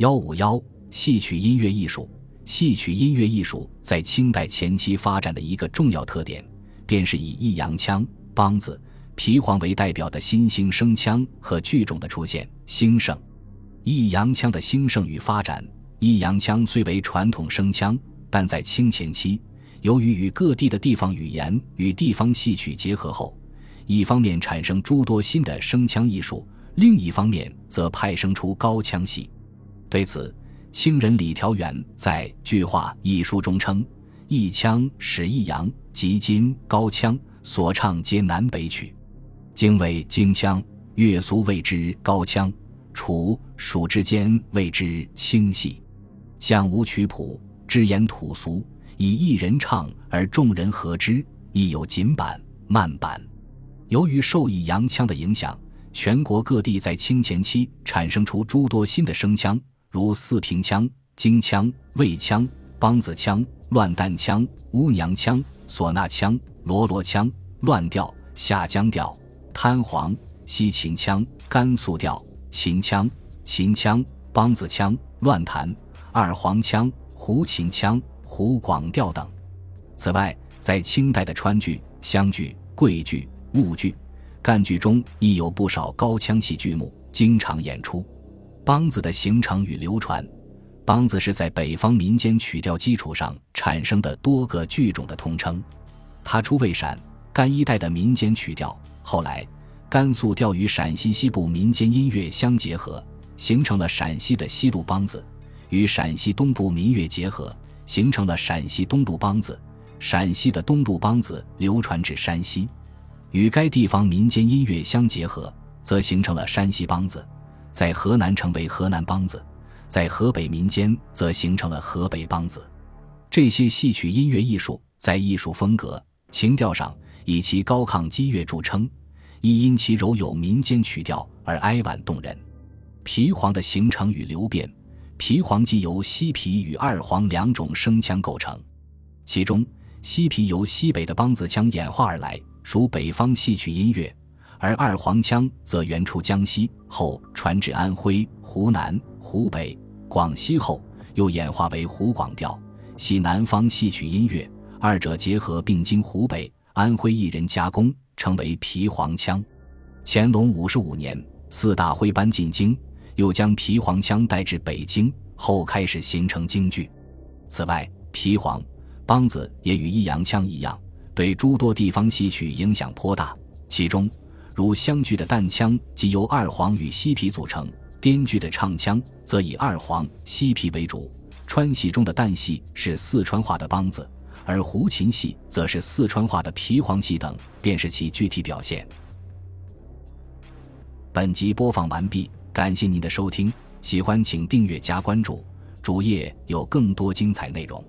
幺五幺戏曲音乐艺术，戏曲音乐艺术在清代前期发展的一个重要特点，便是以抑扬腔、梆子、皮黄为代表的新兴声腔和剧种的出现兴盛。抑扬腔的兴盛与发展，抑扬腔虽为传统声腔，但在清前期，由于与各地的地方语言与地方戏曲结合后，一方面产生诸多新的声腔艺术，另一方面则派生出高腔戏。对此，清人李调元在《句话》一书中称：“一腔始一阳，即今高腔所唱皆南北曲，京为京腔，越俗谓之高腔，楚蜀之间谓之清戏。像无曲谱，只言土俗，以一人唱而众人和之，亦有紧板、慢板。由于受益阳腔的影响，全国各地在清前期产生出诸多新的声腔。”如四平腔、京腔、魏腔、梆子腔、乱弹腔、乌娘腔、唢呐腔、罗罗腔、乱调、下江调、滩黄、西秦腔、甘肃调、秦腔、秦腔、梆子腔、乱弹、二黄腔、胡琴腔、胡广调等。此外，在清代的川剧、湘剧、桂剧、婺剧、赣剧中，亦有不少高腔戏剧目经常演出。梆子的形成与流传，梆子是在北方民间曲调基础上产生的多个剧种的通称。它初为陕甘一带的民间曲调，后来甘肃调与陕西西部民间音乐相结合，形成了陕西的西路梆子；与陕西东部民乐结合，形成了陕西东路梆子。陕西的东路梆子流传至山西，与该地方民间音乐相结合，则形成了山西梆子。在河南成为河南梆子，在河北民间则形成了河北梆子。这些戏曲音乐艺术在艺术风格、情调上以其高亢激越著称，亦因其柔有民间曲调而哀婉动人。皮黄的形成与流变，皮黄即由西皮与二黄两种声腔构成，其中西皮由西北的梆子腔演化而来，属北方戏曲音乐。而二黄腔则原出江西，后传至安徽、湖南、湖北、广西后，又演化为湖广调，系南方戏曲音乐。二者结合并经湖北、安徽艺人加工，成为皮黄腔。乾隆五十五年，四大徽班进京，又将皮黄腔带至北京，后开始形成京剧。此外，皮黄梆子也与弋阳腔一样，对诸多地方戏曲影响颇大，其中。如湘剧的旦腔即由二黄与西皮组成，滇剧的唱腔则以二黄、西皮为主。川戏中的旦戏是四川话的梆子，而胡琴戏则是四川话的皮黄戏等，便是其具体表现。本集播放完毕，感谢您的收听，喜欢请订阅加关注，主页有更多精彩内容。